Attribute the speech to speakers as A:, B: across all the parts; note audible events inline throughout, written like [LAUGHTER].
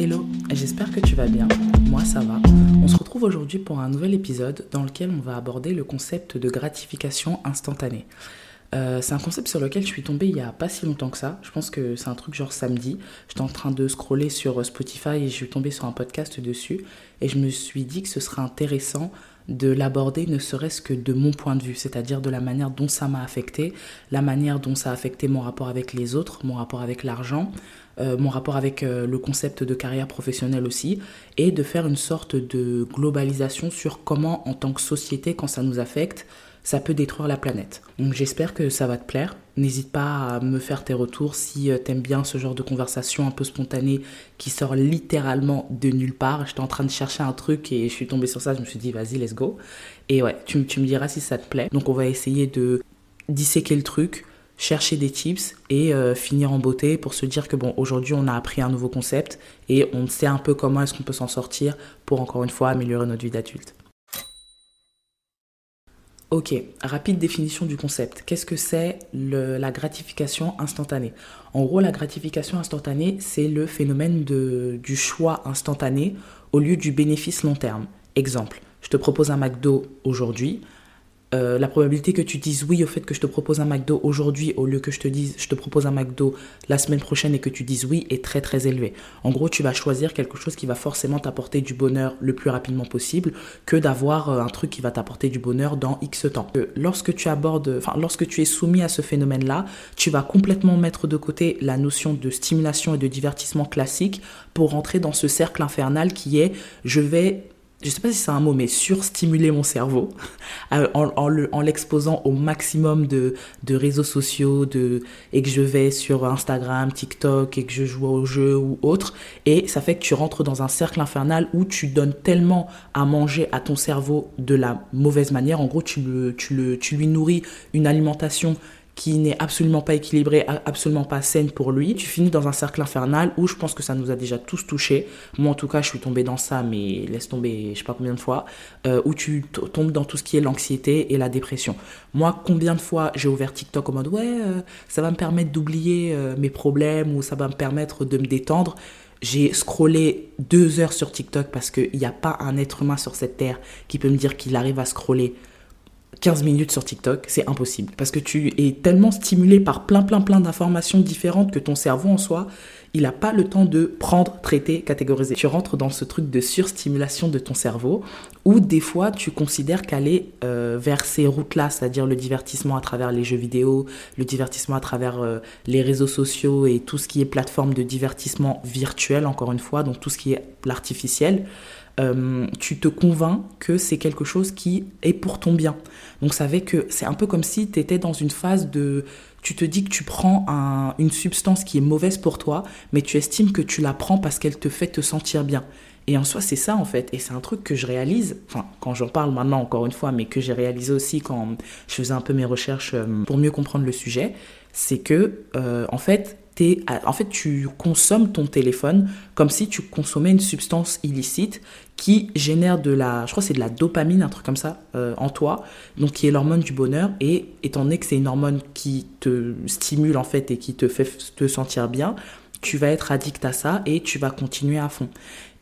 A: Hello, j'espère que tu vas bien. Moi, ça va. On se retrouve aujourd'hui pour un nouvel épisode dans lequel on va aborder le concept de gratification instantanée. Euh, c'est un concept sur lequel je suis tombée il y a pas si longtemps que ça. Je pense que c'est un truc genre samedi. J'étais en train de scroller sur Spotify et je suis tombée sur un podcast dessus. Et je me suis dit que ce serait intéressant de l'aborder ne serait-ce que de mon point de vue, c'est-à-dire de la manière dont ça m'a affecté, la manière dont ça a affecté mon rapport avec les autres, mon rapport avec l'argent, euh, mon rapport avec euh, le concept de carrière professionnelle aussi, et de faire une sorte de globalisation sur comment en tant que société, quand ça nous affecte, ça peut détruire la planète. Donc j'espère que ça va te plaire. N'hésite pas à me faire tes retours si euh, t'aimes bien ce genre de conversation un peu spontanée qui sort littéralement de nulle part. J'étais en train de chercher un truc et je suis tombée sur ça, je me suis dit vas-y, let's go. Et ouais, tu, tu me diras si ça te plaît. Donc on va essayer de disséquer le truc, chercher des tips et euh, finir en beauté pour se dire que bon aujourd'hui on a appris un nouveau concept et on sait un peu comment est-ce qu'on peut s'en sortir pour encore une fois améliorer notre vie d'adulte. Ok, rapide définition du concept. Qu'est-ce que c'est la gratification instantanée? En gros, la gratification instantanée, c'est le phénomène de, du choix instantané au lieu du bénéfice long terme. Exemple, je te propose un McDo aujourd'hui. Euh, la probabilité que tu dises oui au fait que je te propose un McDo aujourd'hui au lieu que je te dise je te propose un McDo la semaine prochaine et que tu dises oui est très très élevée. En gros, tu vas choisir quelque chose qui va forcément t'apporter du bonheur le plus rapidement possible que d'avoir euh, un truc qui va t'apporter du bonheur dans X temps. Euh, lorsque tu abordes, enfin lorsque tu es soumis à ce phénomène-là, tu vas complètement mettre de côté la notion de stimulation et de divertissement classique pour rentrer dans ce cercle infernal qui est je vais je sais pas si c'est un mot, mais surstimuler mon cerveau [LAUGHS] euh, en, l'exposant au maximum de, réseaux sociaux de, et que je vais sur Instagram, TikTok et que je joue au jeu ou autre. Et ça fait que tu rentres dans un cercle infernal où tu donnes tellement à manger à ton cerveau de la mauvaise manière. En gros, tu, le, tu, le, tu lui nourris une alimentation qui n'est absolument pas équilibré, absolument pas saine pour lui, tu finis dans un cercle infernal où je pense que ça nous a déjà tous touchés. Moi, en tout cas, je suis tombée dans ça, mais laisse tomber, je sais pas combien de fois, euh, où tu tombes dans tout ce qui est l'anxiété et la dépression. Moi, combien de fois j'ai ouvert TikTok en mode ouais, euh, ça va me permettre d'oublier euh, mes problèmes ou ça va me permettre de me détendre. J'ai scrollé deux heures sur TikTok parce qu'il n'y a pas un être humain sur cette terre qui peut me dire qu'il arrive à scroller 15 minutes sur TikTok, c'est impossible. Parce que tu es tellement stimulé par plein, plein, plein d'informations différentes que ton cerveau en soi, il n'a pas le temps de prendre, traiter, catégoriser. Tu rentres dans ce truc de surstimulation de ton cerveau où des fois tu considères qu'aller euh, vers ces routes-là, c'est-à-dire le divertissement à travers les jeux vidéo, le divertissement à travers euh, les réseaux sociaux et tout ce qui est plateforme de divertissement virtuel, encore une fois, donc tout ce qui est l'artificiel, euh, tu te convaincs que c'est quelque chose qui est pour ton bien. Donc ça que c'est un peu comme si tu étais dans une phase de... Tu te dis que tu prends une substance qui est mauvaise pour toi, mais tu estimes que tu la prends parce qu'elle te fait te sentir bien. Et en soi, c'est ça en fait. Et c'est un truc que je réalise, enfin, quand j'en parle maintenant encore une fois, mais que j'ai réalisé aussi quand je faisais un peu mes recherches euh, pour mieux comprendre le sujet, c'est que, euh, en fait, en fait, tu consommes ton téléphone comme si tu consommais une substance illicite qui génère de la, je crois c'est de la dopamine, un truc comme ça, euh, en toi, donc qui est l'hormone du bonheur. Et étant donné que c'est une hormone qui te stimule en fait et qui te fait te sentir bien, tu vas être addict à ça et tu vas continuer à fond.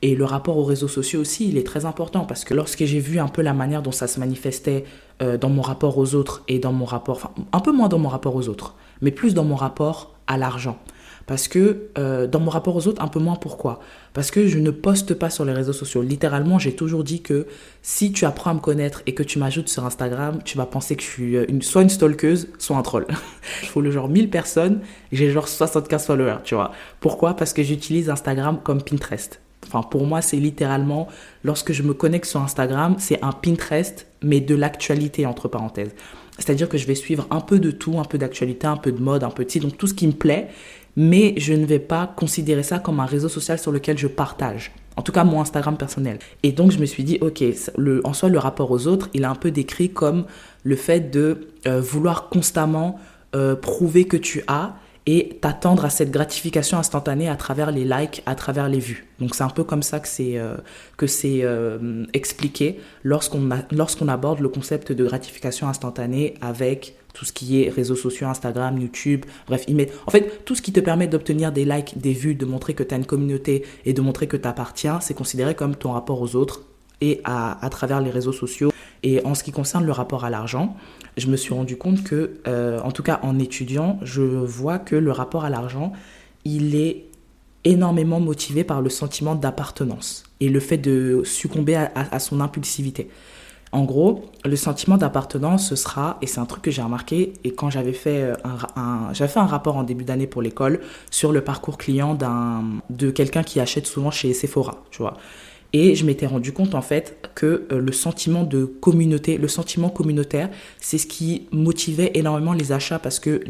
A: Et le rapport aux réseaux sociaux aussi, il est très important parce que lorsque j'ai vu un peu la manière dont ça se manifestait euh, dans mon rapport aux autres et dans mon rapport, enfin un peu moins dans mon rapport aux autres, mais plus dans mon rapport à l'argent. Parce que euh, dans mon rapport aux autres, un peu moins pourquoi? Parce que je ne poste pas sur les réseaux sociaux. Littéralement, j'ai toujours dit que si tu apprends à me connaître et que tu m'ajoutes sur Instagram, tu vas penser que je suis une, soit une stalkeuse, soit un troll. [LAUGHS] Il faut le genre 1000 personnes j'ai genre 75 followers, tu vois. Pourquoi? Parce que j'utilise Instagram comme Pinterest. Enfin, pour moi, c'est littéralement, lorsque je me connecte sur Instagram, c'est un Pinterest, mais de l'actualité, entre parenthèses. C'est-à-dire que je vais suivre un peu de tout, un peu d'actualité, un peu de mode, un peu de donc tout ce qui me plaît, mais je ne vais pas considérer ça comme un réseau social sur lequel je partage. En tout cas, mon Instagram personnel. Et donc, je me suis dit, ok, en soi, le rapport aux autres, il est un peu décrit comme le fait de euh, vouloir constamment euh, prouver que tu as et t'attendre à cette gratification instantanée à travers les likes, à travers les vues. Donc c'est un peu comme ça que c'est euh, c'est expliqué lorsqu'on aborde le concept de gratification instantanée avec tout ce qui est réseaux sociaux, Instagram, YouTube, bref, mettent, en fait, tout ce qui te permet d'obtenir des likes, des vues, de montrer que tu as une communauté et de montrer que tu appartiens, c'est considéré comme ton rapport aux autres et à, travers les réseaux sociaux. Et en ce qui concerne le rapport à l'argent, je me suis rendu compte que, euh, en tout cas en étudiant, je vois que le rapport à l'argent, il est énormément motivé par le sentiment d'appartenance et le fait de succomber à, son impulsivité. En gros, le sentiment d'appartenance, ce sera, et c'est un truc que j'ai remarqué, et quand j'avais fait euh, un, un j'avais fait un rapport en début d'année pour l'école sur le parcours client d'un, de quelqu'un qui achète souvent chez Sephora, tu vois. Et je m'étais rendu compte en fait que euh, le sentiment de communauté, le sentiment communautaire, c'est ce qui motivait énormément les achats parce que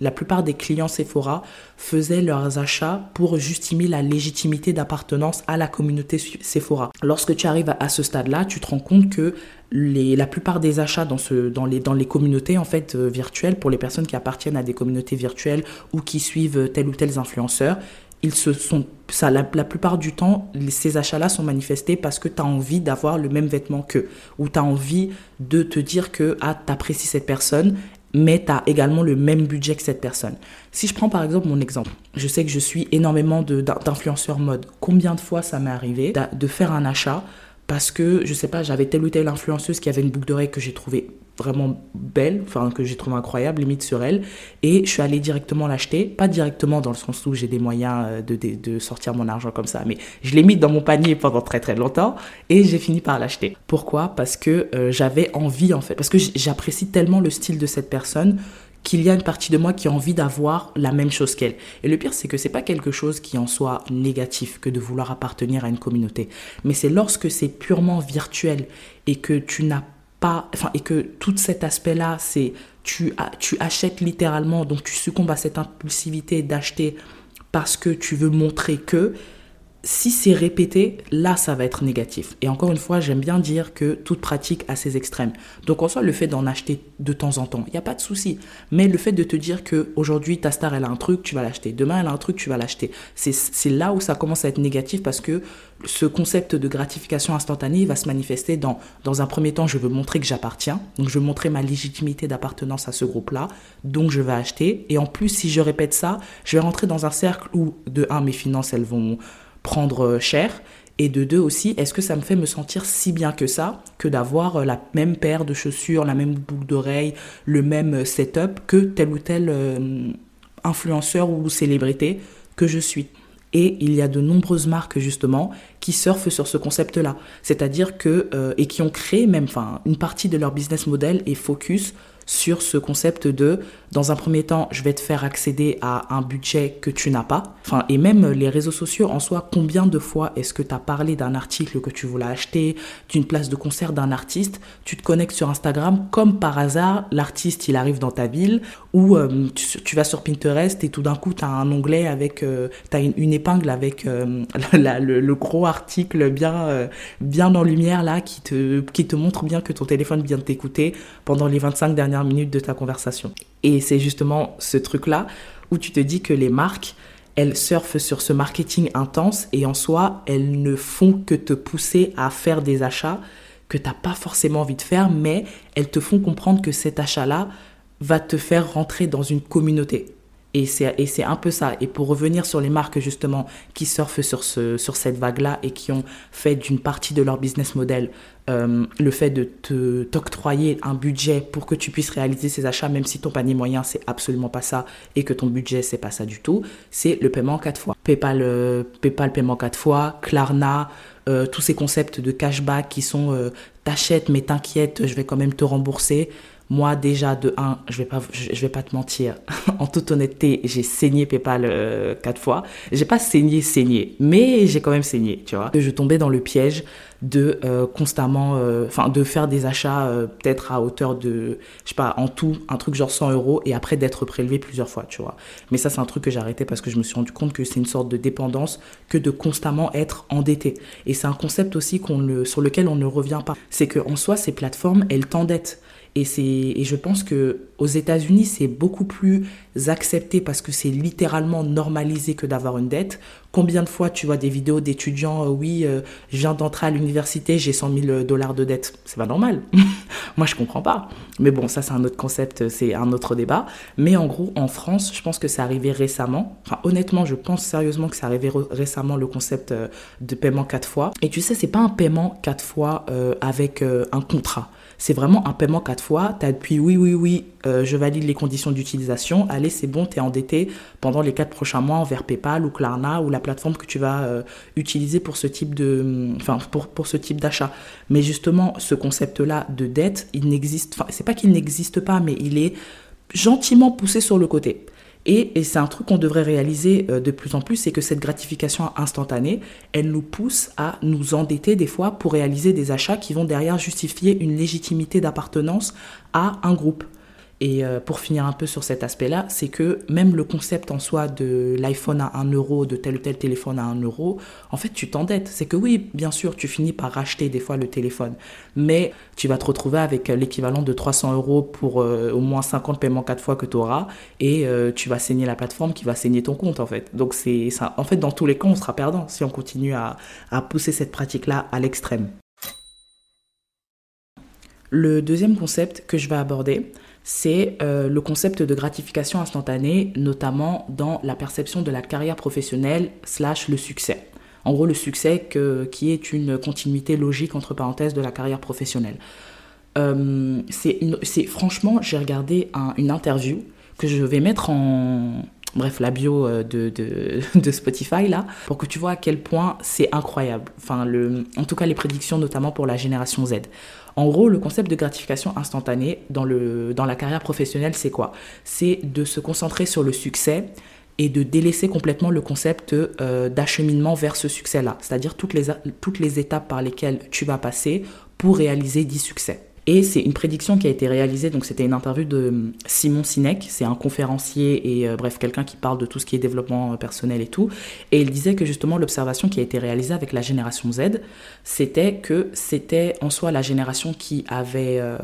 A: la plupart des clients Sephora faisaient leurs achats pour justifier la légitimité d'appartenance à la communauté Sephora. Lorsque tu arrives à, ce stade-là, tu te rends compte que la plupart des achats dans, les, communautés en fait euh, virtuelles, pour les personnes qui appartiennent à des communautés virtuelles ou qui suivent tel ou tel influenceur, ils se sont, ça, la, plupart du temps, ces achats-là sont manifestés parce que tu as envie d'avoir le même vêtement qu'eux, ou tu as envie de te dire que ah, tu apprécies cette personne, mais tu as également le même budget que cette personne. Si je prends par exemple mon exemple, je sais que je suis énormément d'influenceurs mode. Combien de fois ça m'est arrivé de faire un achat parce que, je sais pas, j'avais telle ou telle influenceuse qui avait une boucle d'oreille que j'ai trouvée vraiment belle, enfin que j'ai trouvé incroyable, limite sur elle, et je suis allée directement l'acheter, pas directement dans le sens où j'ai des moyens euh, de, de, sortir mon argent comme ça, mais je l'ai mis dans mon panier pendant très très longtemps, et j'ai fini par l'acheter. Pourquoi? Parce que euh, j'avais envie en fait, parce que j'apprécie tellement le style de cette personne qu'il y a une partie de moi qui a envie d'avoir la même chose qu'elle. Et le pire, c'est que c'est pas quelque chose qui en soit négatif que de vouloir appartenir à une communauté. Mais c'est lorsque c'est purement virtuel et que tu n'as et que tout cet aspect-là, c'est tu, tu achètes littéralement, donc tu succombes à cette impulsivité d'acheter parce que tu veux montrer que, si c'est répété, là, ça va être négatif. Et encore une fois, j'aime bien dire que toute pratique a ses extrêmes. Donc, en soi, le fait d'en acheter de temps en temps, il n'y a pas de souci. Mais le fait de te dire que aujourd'hui ta star, elle a un truc, tu vas l'acheter. Demain, elle a un truc, tu vas l'acheter. C'est là où ça commence à être négatif parce que ce concept de gratification instantanée va se manifester dans, dans un premier temps, je veux montrer que j'appartiens. Donc, je veux montrer ma légitimité d'appartenance à ce groupe-là. Donc, je vais acheter. Et en plus, si je répète ça, je vais rentrer dans un cercle où, de un, mes finances, elles vont prendre cher. Et de deux aussi, est-ce que ça me fait me sentir si bien que ça que d'avoir euh, la même paire de chaussures, la même boucle d'oreille, le même euh, setup que tel ou tel euh, influenceur ou célébrité que je suis? Et il y a de nombreuses marques justement qui surfent sur ce concept-là, c'est-à-dire que et qui ont créé même, enfin, une partie de leur business model et focus sur ce concept de, dans un premier temps, je vais te faire accéder à un budget que tu n'as pas. Enfin, et même les réseaux sociaux en soi, combien de fois est-ce que tu as parlé d'un article que tu voulais acheter, d'une place de concert d'un artiste, tu te connectes sur Instagram, comme par hasard, l'artiste, il arrive dans ta ville, ou euh, tu, vas sur Pinterest et tout d'un coup, tu as un onglet avec, euh, tu as une, épingle avec euh, [LAUGHS] le, gros article bien, bien en lumière là, qui te, qui te montre bien que ton téléphone vient de t'écouter pendant les 25 dernières minutes de ta conversation. Et c'est justement ce truc-là où tu te dis que les marques, elles surfent sur ce marketing intense et en soi, elles ne font que te pousser à faire des achats que tu n'as pas forcément envie de faire, mais elles te font comprendre que cet achat-là va te faire rentrer dans une communauté. Et c'est un peu ça. Et pour revenir sur les marques justement qui surfent sur, ce, sur cette vague-là et qui ont fait d'une partie de leur business model euh, le fait de t'octroyer un budget pour que tu puisses réaliser ces achats, même si ton panier moyen c'est absolument pas ça et que ton budget c'est pas ça du tout, c'est le paiement quatre fois. PayPal, euh, PayPal paiement quatre fois, Klarna, euh, tous ces concepts de cashback qui sont t'achètes mais t'inquiète, je vais quand même te rembourser. Moi, déjà, de 1, je vais pas, je, vais pas te mentir. [LAUGHS] en toute honnêteté, j'ai saigné PayPal euh, quatre fois. J'ai pas saigné, saigné, mais j'ai quand même saigné, tu vois. Je tombais dans le piège de euh, constamment, euh, enfin, de faire des achats peut-être à hauteur de, je sais pas, en tout, un truc genre 100 euros et après d'être prélevé plusieurs fois, tu vois. Mais ça, c'est un truc que j'ai arrêté parce que je me suis rendu compte que c'est une sorte de dépendance que de constamment être endetté. Et c'est un concept aussi qu'on sur lequel on ne revient pas. C'est que en soi, ces plateformes, elles t'endettent. Et, et je pense que aux États-Unis, c'est beaucoup plus accepté parce que c'est littéralement normalisé que d'avoir une dette. Combien de fois tu vois des vidéos d'étudiants, euh, oui, euh, je viens d'entrer à l'université, j'ai 100 000 dollars de dette. C'est pas normal. [LAUGHS] Moi, je comprends pas. Mais bon, ça, c'est un autre concept, c'est un autre débat. Mais en gros, en France, je pense que c'est arrivé récemment. Enfin, honnêtement, je pense sérieusement que c'est arrivé récemment le concept euh, de paiement quatre fois. Et tu sais, c'est pas un paiement quatre fois avec un contrat. C'est vraiment un paiement quatre fois. Tu appuies oui, oui, oui, euh, je valide les conditions d'utilisation. Allez, c'est bon, tu es endetté pendant les quatre prochains mois envers PayPal ou Klarna ou la plateforme que tu vas euh, utiliser pour ce type pour, pour ce type d'achat. Mais justement, ce concept-là de dette, il n'existe, enfin, c'est pas qu'il n'existe pas, mais il est gentiment poussé sur le côté. Et, c'est un truc qu'on devrait réaliser euh, de plus en plus, c'est que cette gratification instantanée, elle nous pousse à nous endetter des fois pour réaliser des achats qui vont derrière justifier une légitimité d'appartenance à un groupe. Et euh, pour finir un peu sur cet aspect-là, c'est que même le concept en soi de l'iPhone à 1 euro, de tel ou tel téléphone à 1 euro, en fait, tu t'endettes. C'est que oui, bien sûr, tu finis par racheter des fois le téléphone, mais tu vas te retrouver avec l'équivalent de 300 euros pour euh, au moins 50 paiements 4 fois que tu auras, et euh, tu vas saigner la plateforme qui va saigner ton compte, en fait. Donc, c'est. En fait, dans tous les cas, on sera perdant si on continue à, à pousser cette pratique-là à l'extrême. Le deuxième concept que je vais aborder, c'est euh, le concept de gratification instantanée, notamment dans la perception de la carrière professionnelle slash le succès. En gros, le succès qui est une continuité logique, entre parenthèses, de la carrière professionnelle. Euh, c'est franchement, j'ai regardé une interview que je vais mettre en, bref, la bio euh, de, de, [LAUGHS] de, Spotify, là, pour que tu vois à quel point c'est incroyable. Enfin, le, en tout cas, les prédictions, notamment pour la génération Z. En gros, le concept de gratification instantanée dans, le, dans la carrière professionnelle, c'est quoi? C'est de se concentrer sur le succès et de délaisser complètement le concept euh, d'acheminement vers ce succès-là, c'est-à-dire toutes les, toutes les étapes par lesquelles tu vas passer pour réaliser 10 succès. Et c'est une prédiction qui a été réalisée, donc c'était une interview de hum, Simon Sinek, c'est un conférencier et euh, bref quelqu'un qui parle de tout ce qui est développement euh, personnel et tout. Et il disait que justement l'observation qui a été réalisée avec la génération Z, c'était que c'était en soi la génération qui avait... Euh,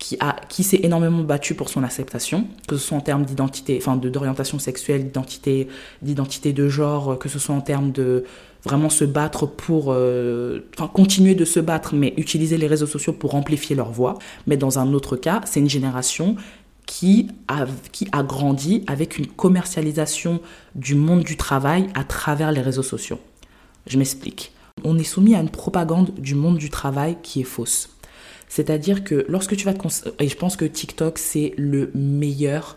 A: qui, a, qui s'est énormément battue pour son acceptation, que ce soit en termes d'identité, enfin d'orientation sexuelle, d'identité, d'identité de genre, que ce soit en termes de vraiment se battre pour, euh, enfin continuer de se battre, mais utiliser les réseaux sociaux pour amplifier leur voix. Mais dans un autre cas, c'est une génération qui a, qui a grandi avec une commercialisation du monde du travail à travers les réseaux sociaux. Je m'explique. On est soumis à une propagande du monde du travail qui est fausse. C'est-à-dire que lorsque tu vas te... Et je pense que TikTok, c'est le meilleur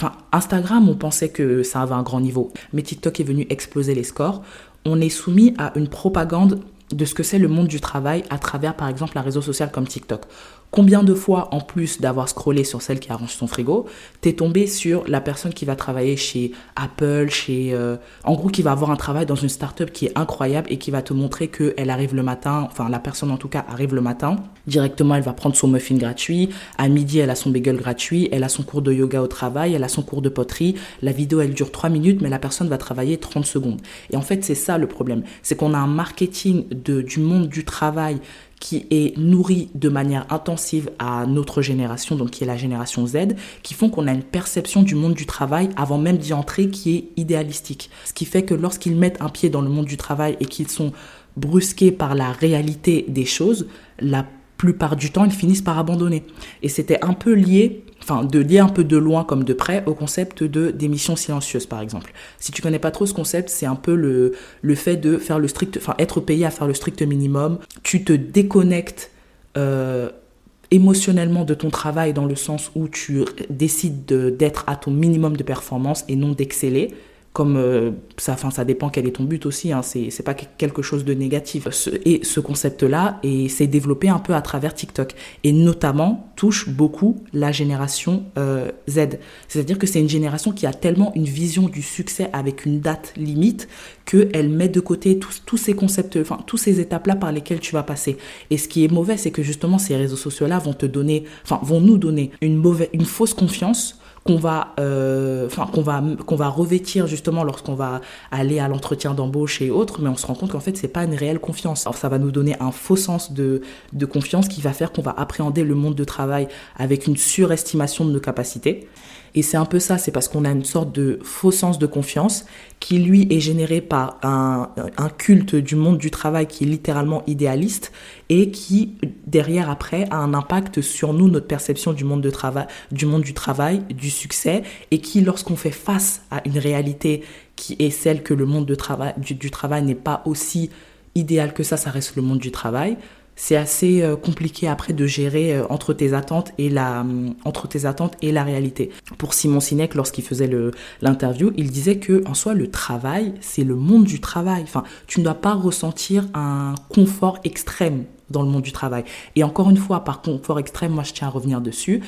A: Enfin, Instagram, on pensait que ça avait un grand niveau, mais TikTok est venu exploser les scores on est soumis à une propagande de ce que c'est le monde du travail à travers par exemple un réseau social comme TikTok. Combien de fois, en plus d'avoir scrollé sur celle qui arrange son frigo, t'es tombé sur la personne qui va travailler chez Apple, chez... Euh, en gros, qui va avoir un travail dans une startup qui est incroyable et qui va te montrer qu'elle arrive le matin, enfin la personne en tout cas arrive le matin, directement elle va prendre son muffin gratuit, à midi elle a son bagel gratuit, elle a son cours de yoga au travail, elle a son cours de poterie, la vidéo elle dure 3 minutes mais la personne va travailler 30 secondes. Et en fait c'est ça le problème, c'est qu'on a un marketing de, du monde du travail qui est nourri de manière intensive à notre génération, donc qui est la génération Z, qui font qu'on a une perception du monde du travail avant même d'y entrer qui est idéalistique. Ce qui fait que lorsqu'ils mettent un pied dans le monde du travail et qu'ils sont brusqués par la réalité des choses, la plupart du temps, ils finissent par abandonner. Et c'était un peu lié enfin de lier un peu de loin comme de près au concept de démission silencieuse par exemple. Si tu connais pas trop ce concept, c'est un peu le, fait de faire le strict, enfin être payé à faire le strict minimum. Tu te déconnectes euh, émotionnellement de ton travail dans le sens où tu décides d'être à ton minimum de performance et non d'exceller comme euh, ça, enfin, ça dépend quel est ton but aussi, hein, c'est pas quelque chose de négatif. et ce concept-là s'est développé un peu à travers TikTok et notamment touche beaucoup la génération euh, Z. C'est-à-dire que c'est une génération qui a tellement une vision du succès avec une date limite qu'elle met de côté tous, ces concepts, enfin, tous ces étapes-là par lesquelles tu vas passer. Et ce qui est mauvais, c'est que justement ces réseaux sociaux-là vont te donner, enfin, vont nous donner une, mauvaise, une fausse confiance qu'on va, euh, qu'on va, qu'on va revêtir justement lorsqu'on va aller à l'entretien d'embauche et autres, mais on se rend compte qu'en fait c'est pas une réelle confiance. Alors ça va nous donner un faux sens de, de confiance qui va faire qu'on va appréhender le monde de travail avec une surestimation de nos capacités. Et c'est un peu ça, c'est parce qu'on a une sorte de faux sens de confiance qui, lui, est généré par un, culte du monde du travail qui est littéralement idéaliste et qui, derrière, après, a un impact sur nous, notre perception du monde, du travail, du succès, et qui, lorsqu'on fait face à une réalité qui est celle que le monde de du travail n'est pas aussi idéal que ça, ça reste le monde du travail, c'est assez euh, compliqué après de gérer euh, entre tes attentes et la euh, entre tes attentes et la réalité. Pour Simon Sinek lorsqu'il faisait l'interview, il disait que en soi le travail, c'est le monde du travail. Enfin, tu ne dois pas ressentir un confort extrême dans le monde du travail. Et encore une fois, par confort extrême, moi je tiens à revenir dessus.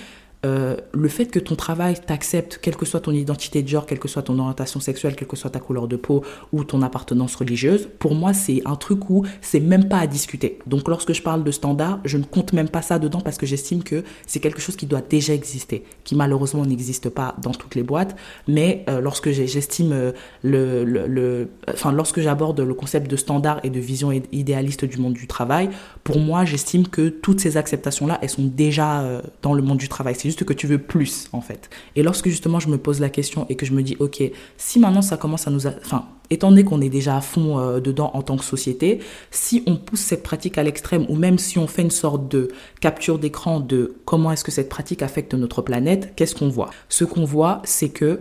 A: Euh, le fait que ton travail t'accepte, quelle que soit ton identité de genre, quelle que soit ton orientation sexuelle, quelle que soit ta couleur de peau ou ton appartenance religieuse, pour moi, c'est un truc où c'est même pas à discuter. Donc, lorsque je parle de standard, je ne compte même pas ça dedans parce que j'estime que c'est quelque chose qui doit déjà exister, qui malheureusement n'existe pas dans toutes les boîtes. Mais euh, lorsque j'estime euh, le, enfin, lorsque j'aborde le concept de standard et de vision idéaliste du monde du travail, pour moi, j'estime que toutes ces acceptations-là, elles sont déjà dans le monde du travail juste que tu veux plus, en fait. Et lorsque justement je me pose la question et que je me dis, ok, si maintenant ça commence à nous... Enfin, étant donné qu'on est déjà à fond euh, dedans en tant que société, si on pousse cette pratique à l'extrême, ou même si on fait une sorte de capture d'écran de comment est-ce que cette pratique affecte notre planète, qu'est-ce qu'on voit? Ce qu'on voit, c'est que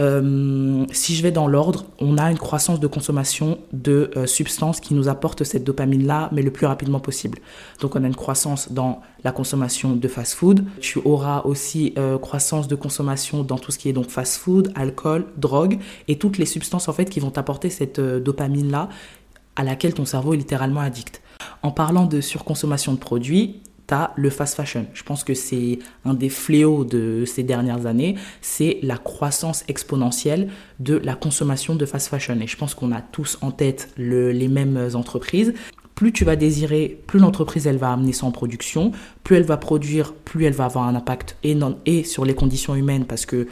A: euh, si je vais dans l'ordre, on a une croissance de consommation de euh, substances qui nous apportent cette dopamine-là, mais le plus rapidement possible. Donc on a une croissance dans la consommation de fast-food. Tu auras aussi euh, croissance de consommation dans tout ce qui est donc fast-food, alcool, drogue et toutes les substances en fait qui vont t'apporter cette dopamine-là à laquelle ton cerveau est littéralement addict. En parlant de surconsommation de produits, t'as le fast fashion. Je pense que c'est un des fléaux de ces dernières années, c'est la croissance exponentielle de la consommation de fast fashion. Et je pense qu'on a tous en tête les mêmes entreprises. Plus tu vas désirer, plus l'entreprise elle va amener ça en production, plus elle va produire, plus elle va avoir un impact et, et sur les conditions humaines parce que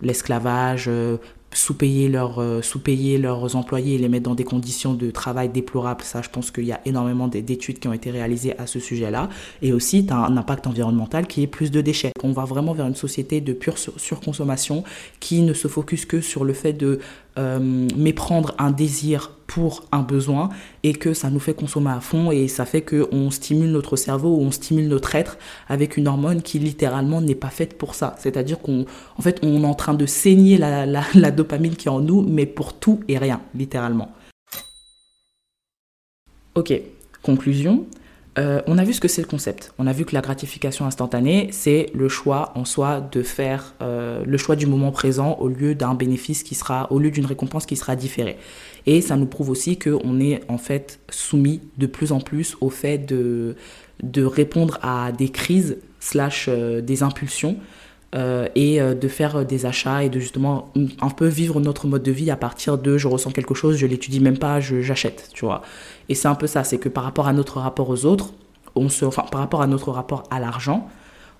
A: l'esclavage, euh, sous-payer leurs, euh, sous-payer leurs employés et les mettre dans des conditions de travail déplorables. Ça, je pense qu'il y a énormément d'études qui ont été réalisées à ce sujet-là. Et aussi, tu un impact environnemental qui est plus de déchets. On va vraiment vers une société de pure surconsommation qui ne se focus que sur le fait de euh, méprendre un désir pour un besoin et que ça nous fait consommer à fond et ça fait qu'on stimule notre cerveau ou on stimule notre être avec une hormone qui littéralement n'est pas faite pour ça. C'est-à-dire qu'on en fait, on est en train de saigner la, dopamine qui est en nous, mais pour tout et rien, littéralement. Ok, conclusion. Euh, on a vu ce que c'est le concept. On a vu que la gratification instantanée, c'est le choix en soi de faire euh, le choix du moment présent au lieu d'un bénéfice qui sera, au lieu d'une récompense qui sera différée. Et ça nous prouve aussi qu'on est en fait soumis de plus en plus au fait de, répondre à des crises slash euh, des impulsions et de faire des achats et de justement un peu vivre notre mode de vie à partir de je ressens quelque chose, je l'étudie même pas, j'achète, tu vois. Et c'est un peu ça, c'est que par rapport à notre rapport aux autres, on se, enfin, par rapport à notre rapport à l'argent,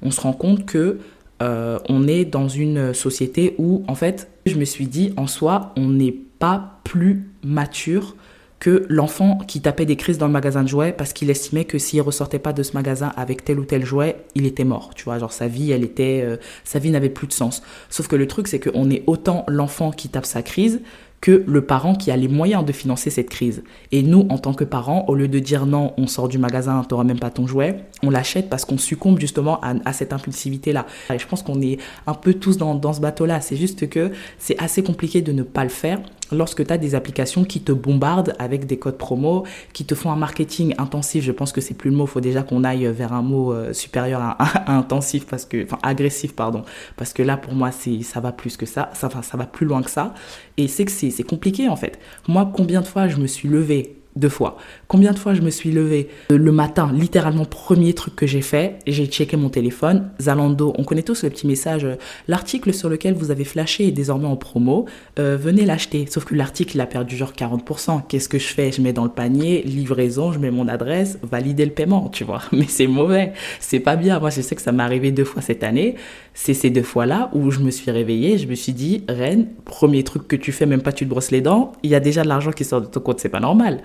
A: on se rend compte que euh, on est dans une société où, en fait, je me suis dit, en soi, on n'est pas plus mature que l'enfant qui tapait des crises dans le magasin de jouets parce qu'il estimait que s'il ressortait pas de ce magasin avec tel ou tel jouet, il était mort. Tu vois, genre sa vie, elle était, euh, sa vie n'avait plus de sens. Sauf que le truc, c'est qu'on est autant l'enfant qui tape sa crise que le parent qui a les moyens de financer cette crise. Et nous, en tant que parents, au lieu de dire non, on sort du magasin, t'auras même pas ton jouet, on l'achète parce qu'on succombe justement à, cette impulsivité-là. Et je pense qu'on est un peu tous dans, dans ce bateau-là. C'est juste que c'est assez compliqué de ne pas le faire lorsque tu as des applications qui te bombardent avec des codes promo, qui te font un marketing intensif, je pense que c'est plus le mot, faut déjà qu'on aille vers un mot euh, supérieur à, [LAUGHS] intensif, parce que, enfin agressif, pardon, parce que là pour moi c'est ça va plus que ça, ça, ça va plus loin que ça, et c'est que c'est compliqué en fait. Moi combien de fois je me suis levée deux fois? Combien de fois je me suis levée le matin, littéralement premier truc que j'ai fait, j'ai checké mon téléphone, Zalando, on connaît tous le petit message, euh, l'article sur lequel vous avez flashé est désormais en promo, euh, venez l'acheter. Sauf que l'article a perdu genre 40%. Qu'est-ce que je fais? Je mets dans le panier, livraison, je mets mon adresse, valider le paiement, tu vois. [LAUGHS] Mais c'est mauvais, c'est pas bien. Moi je sais que ça m'est arrivé deux fois cette année. C'est ces deux fois-là où je me suis réveillée, je me suis dit, Reine, premier truc que tu fais, même pas tu te brosses les dents, il y a déjà de l'argent qui sort de ton compte, c'est pas normal.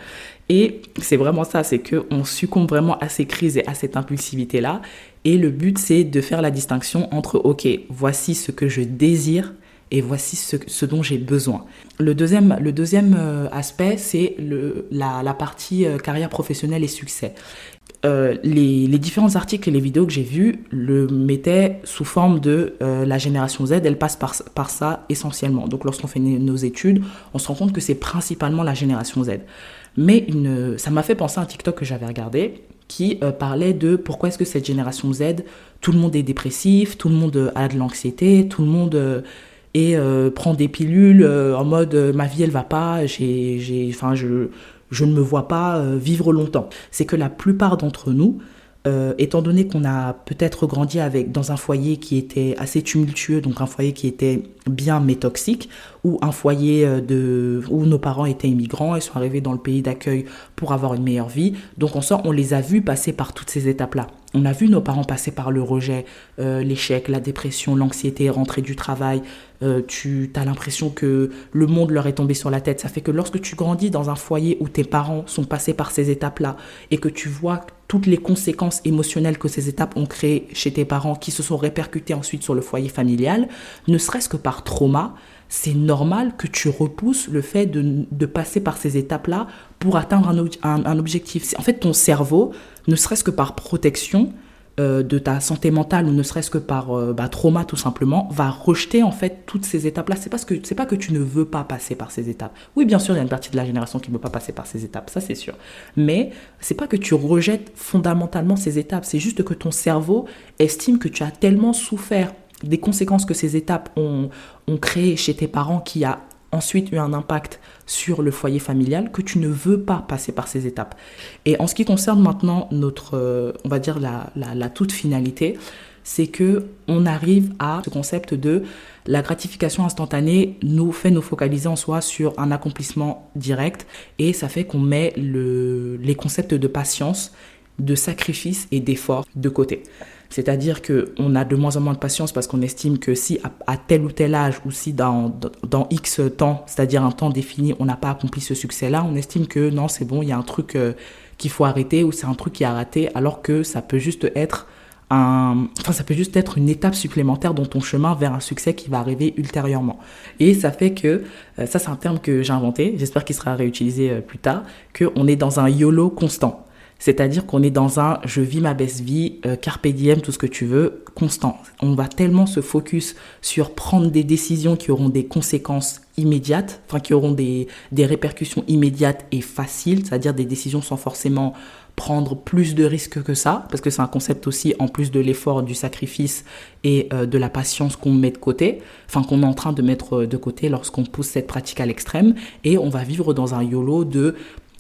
A: Et c'est vraiment ça, c'est qu'on succombe vraiment à ces crises et à cette impulsivité-là. Et le but, c'est de faire la distinction entre, OK, voici ce que je désire et voici ce, dont j'ai besoin. Le deuxième, euh, aspect, c'est la, la, partie euh, carrière professionnelle et succès. Euh, les, différents articles et les vidéos que j'ai vus le mettaient sous forme de la génération Z, elle passe par, ça essentiellement. Donc lorsqu'on fait nos études, on se rend compte que c'est principalement la génération Z. Mais ça m'a fait penser à un TikTok que j'avais regardé qui euh, parlait de pourquoi est-ce que cette génération Z, tout le monde est dépressif, tout le monde euh, a de l'anxiété, tout le monde euh, prend des pilules en mode ma vie elle va pas, j'ai, j'ai, enfin je, je ne me vois pas vivre longtemps. C'est que la plupart d'entre nous, euh, étant donné qu'on a peut-être grandi avec dans un foyer qui était assez tumultueux, donc un foyer qui était bien mais toxique, ou un foyer euh, de où nos parents étaient immigrants et sont arrivés dans le pays d'accueil pour avoir une meilleure vie, donc on sort, on les a vus passer par toutes ces étapes-là. On a vu nos parents passer par le rejet, euh, l'échec, la dépression, l'anxiété, rentrer du travail. Euh, tu as l'impression que le monde leur est tombé sur la tête. Ça fait que lorsque tu grandis dans un foyer où tes parents sont passés par ces étapes-là et que tu vois toutes les conséquences émotionnelles que ces étapes ont créées chez tes parents qui se sont répercutées ensuite sur le foyer familial, ne serait-ce que par trauma, c'est normal que tu repousses le fait de, passer par ces étapes-là pour atteindre un, objectif. En fait, ton cerveau, ne serait-ce que par protection euh, de ta santé mentale ou ne serait-ce que par euh, bah, trauma tout simplement, va rejeter en fait toutes ces étapes-là. C'est parce que c'est pas que tu ne veux pas passer par ces étapes. Oui, bien sûr, il y a une partie de la génération qui ne veut pas passer par ces étapes, ça c'est sûr. Mais c'est pas que tu rejettes fondamentalement ces étapes, c'est juste que ton cerveau estime que tu as tellement souffert des conséquences que ces étapes ont, ont créées chez tes parents qui a ensuite eu un impact sur le foyer familial que tu ne veux pas passer par ces étapes. Et en ce qui concerne maintenant notre, euh, on va dire la, la, toute finalité, c'est que on arrive à ce concept de la gratification instantanée nous fait nous focaliser en soi sur un accomplissement direct et ça fait qu'on met le, les concepts de patience, de sacrifice et d'effort de côté. C'est-à-dire qu'on a de moins en moins de patience parce qu'on estime que si à, tel ou tel âge ou si dans, dans, X temps, c'est-à-dire un temps défini, on n'a pas accompli ce succès-là, on estime que non, c'est bon, il y a un truc euh, qu'il faut arrêter ou c'est un truc qui a raté, alors que ça peut juste être enfin, ça peut juste être une étape supplémentaire dans ton chemin vers un succès qui va arriver ultérieurement. Et ça fait que, euh, ça c'est un terme que j'ai inventé, j'espère qu'il sera réutilisé euh, plus tard, qu'on est dans un YOLO constant. C'est-à-dire qu'on est dans un je vis ma best vie, euh, carpe diem, tout ce que tu veux, constant. On va tellement se focus sur prendre des décisions qui auront des conséquences immédiates, enfin qui auront des, des répercussions immédiates et faciles, c'est-à-dire des décisions sans forcément prendre plus de risques que ça, parce que c'est un concept aussi en plus de l'effort, du sacrifice et euh, de la patience qu'on met de côté, enfin qu'on est en train de mettre de côté lorsqu'on pousse cette pratique à l'extrême, et on va vivre dans un YOLO de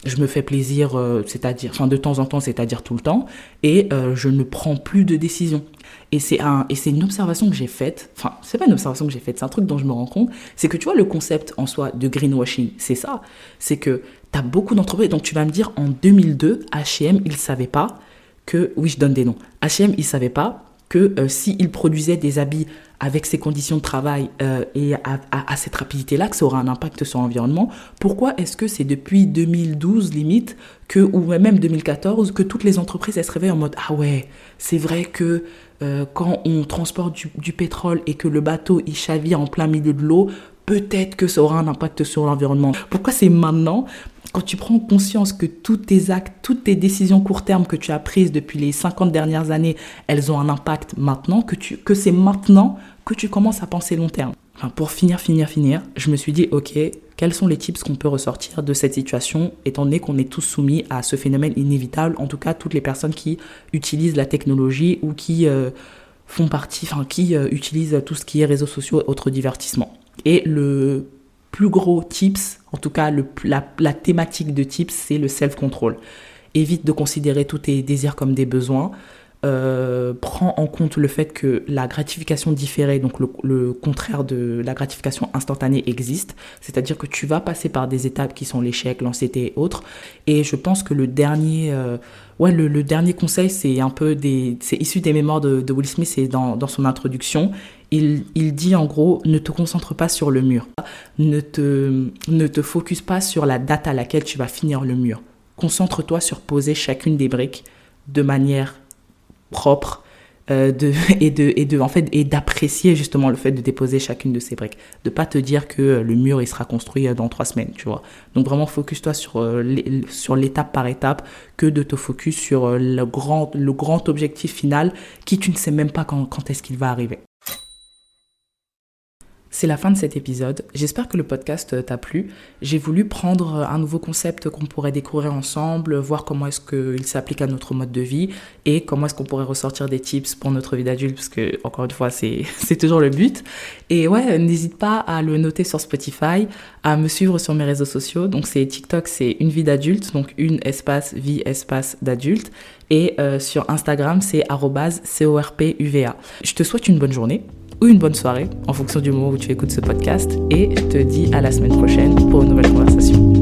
A: je me fais plaisir, euh, c'est-à-dire, enfin de temps en temps, c'est-à-dire tout le temps, et euh, je ne prends plus de décision. Et c'est un, et c'est une observation que j'ai faite. Enfin, c'est pas une observation que j'ai faite, c'est un truc dont je me rends compte. C'est que tu vois le concept en soi de greenwashing, c'est ça. C'est que tu as beaucoup d'entreprises. Donc tu vas me dire en 2002, H&M, ils savaient pas que, oui, je donne des noms. H&M, ils savaient pas que euh, s'ils produisaient des habits avec ces conditions de travail euh, et à, cette rapidité-là, que ça aura un impact sur l'environnement. Pourquoi est-ce que c'est depuis 2012 limite, que, ou même 2014, que toutes les entreprises elles se réveillent en mode Ah ouais, c'est vrai que euh, quand on transporte du, pétrole et que le bateau il chavire en plein milieu de l'eau, peut-être que ça aura un impact sur l'environnement. Pourquoi c'est maintenant? Quand tu prends conscience que tous tes actes, toutes tes décisions court terme que tu as prises depuis les 50 dernières années, elles ont un impact maintenant, que, que c'est maintenant que tu commences à penser long terme. pour finir, finir, finir, je me suis dit, ok, quels sont les tips qu'on peut ressortir de cette situation, étant donné qu'on est tous soumis à ce phénomène inévitable, en tout cas toutes les personnes qui utilisent la technologie ou qui euh, font partie, enfin qui euh, utilisent tout ce qui est réseaux sociaux et autres divertissements. Et le plus gros tips, en tout cas la, la thématique de tips, c'est le self-control. Évite de considérer tous tes désirs comme des besoins. Euh, prends en compte le fait que la gratification différée, donc le, contraire de la gratification instantanée existe, c'est-à-dire que tu vas passer par des étapes qui sont l'échec, l'anxiété et autres. Et je pense que le dernier, euh, ouais, le, dernier conseil, c'est un peu des, c'est issu des mémoires de, de Will Smith et dans, dans son introduction. Il, il, dit en gros, ne te concentre pas sur le mur, ne te, ne te focus pas sur la date à laquelle tu vas finir le mur. Concentre-toi sur poser chacune des briques de manière propre euh, de, [LAUGHS] et de et de en fait et d'apprécier justement le fait de déposer chacune de ces briques. De pas te dire que euh, le mur il sera construit euh, dans trois semaines tu vois. Donc vraiment focus toi sur sur l'étape par étape que de te focus sur le grand le grand objectif final qui tu ne sais même pas quand, quand est-ce qu'il va arriver c'est la fin de cet épisode. J'espère que le podcast t'a plu. J'ai voulu prendre un nouveau concept qu'on pourrait découvrir ensemble, voir comment est-ce qu'il s'applique à notre mode de vie et comment est-ce qu'on pourrait ressortir des tips pour notre vie d'adulte, parce que, encore une fois, c'est, [LAUGHS] toujours le but. Et ouais, n'hésite pas à le noter sur Spotify, à me suivre sur mes réseaux sociaux. Donc, c'est TikTok, c'est une vie d'adulte, donc une espace vie espace d'adulte. Et euh, sur Instagram, c'est corpuva. Je te souhaite une bonne journée ou une bonne soirée en fonction du moment où tu écoutes ce podcast et te dis à la semaine prochaine pour une nouvelle conversation.